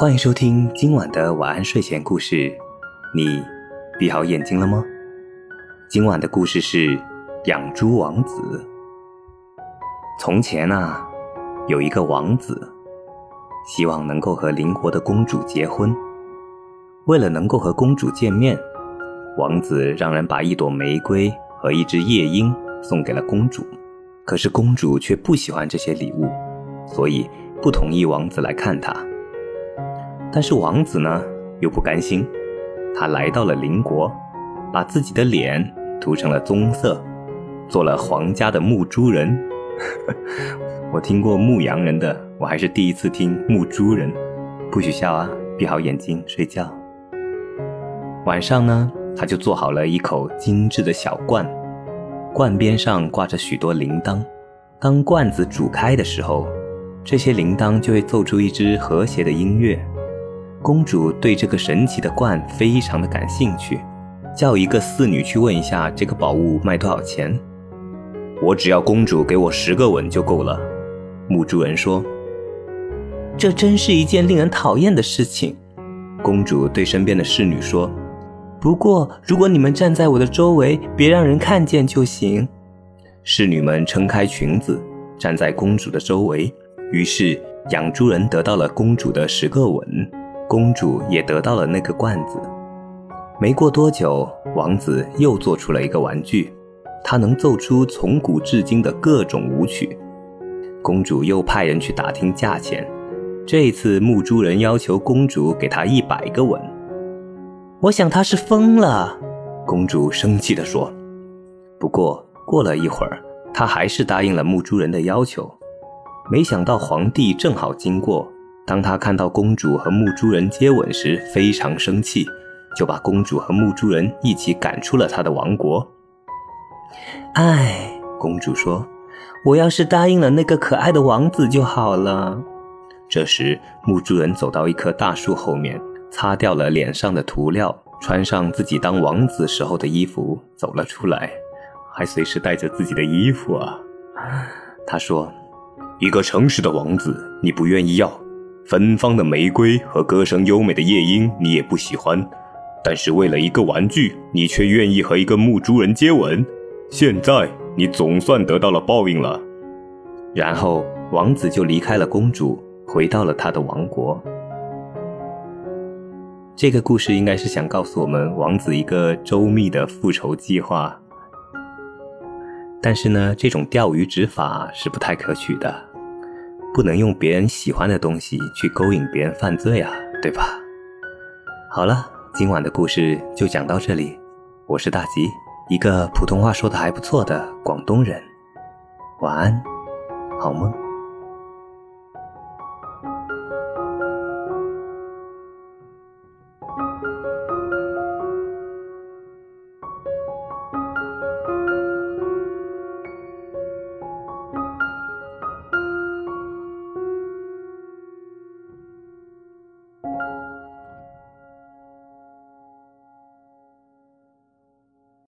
欢迎收听今晚的晚安睡前故事。你闭好眼睛了吗？今晚的故事是养猪王子。从前啊，有一个王子，希望能够和邻国的公主结婚。为了能够和公主见面，王子让人把一朵玫瑰和一只夜莺送给了公主。可是公主却不喜欢这些礼物，所以不同意王子来看她。但是王子呢，又不甘心，他来到了邻国，把自己的脸涂成了棕色，做了皇家的牧猪人。我听过牧羊人的，我还是第一次听牧猪人。不许笑啊，闭好眼睛睡觉。晚上呢，他就做好了一口精致的小罐。罐边上挂着许多铃铛，当罐子煮开的时候，这些铃铛就会奏出一支和谐的音乐。公主对这个神奇的罐非常的感兴趣，叫一个侍女去问一下这个宝物卖多少钱。我只要公主给我十个吻就够了。牧猪人说：“这真是一件令人讨厌的事情。”公主对身边的侍女说。不过，如果你们站在我的周围，别让人看见就行。侍女们撑开裙子，站在公主的周围。于是，养猪人得到了公主的十个吻，公主也得到了那个罐子。没过多久，王子又做出了一个玩具，他能奏出从古至今的各种舞曲。公主又派人去打听价钱。这次，牧猪人要求公主给他一百个吻。我想他是疯了，公主生气地说。不过过了一会儿，她还是答应了牧猪人的要求。没想到皇帝正好经过，当他看到公主和牧猪人接吻时，非常生气，就把公主和牧猪人一起赶出了他的王国。唉，公主说：“我要是答应了那个可爱的王子就好了。”这时，牧猪人走到一棵大树后面。擦掉了脸上的涂料，穿上自己当王子时候的衣服，走了出来，还随时带着自己的衣服啊。他说：“一个诚实的王子，你不愿意要；芬芳的玫瑰和歌声优美的夜莺，你也不喜欢。但是为了一个玩具，你却愿意和一个牧猪人接吻。现在你总算得到了报应了。”然后王子就离开了公主，回到了他的王国。这个故事应该是想告诉我们王子一个周密的复仇计划，但是呢，这种钓鱼执法是不太可取的，不能用别人喜欢的东西去勾引别人犯罪啊，对吧？好了，今晚的故事就讲到这里，我是大吉，一个普通话说的还不错的广东人，晚安，好梦。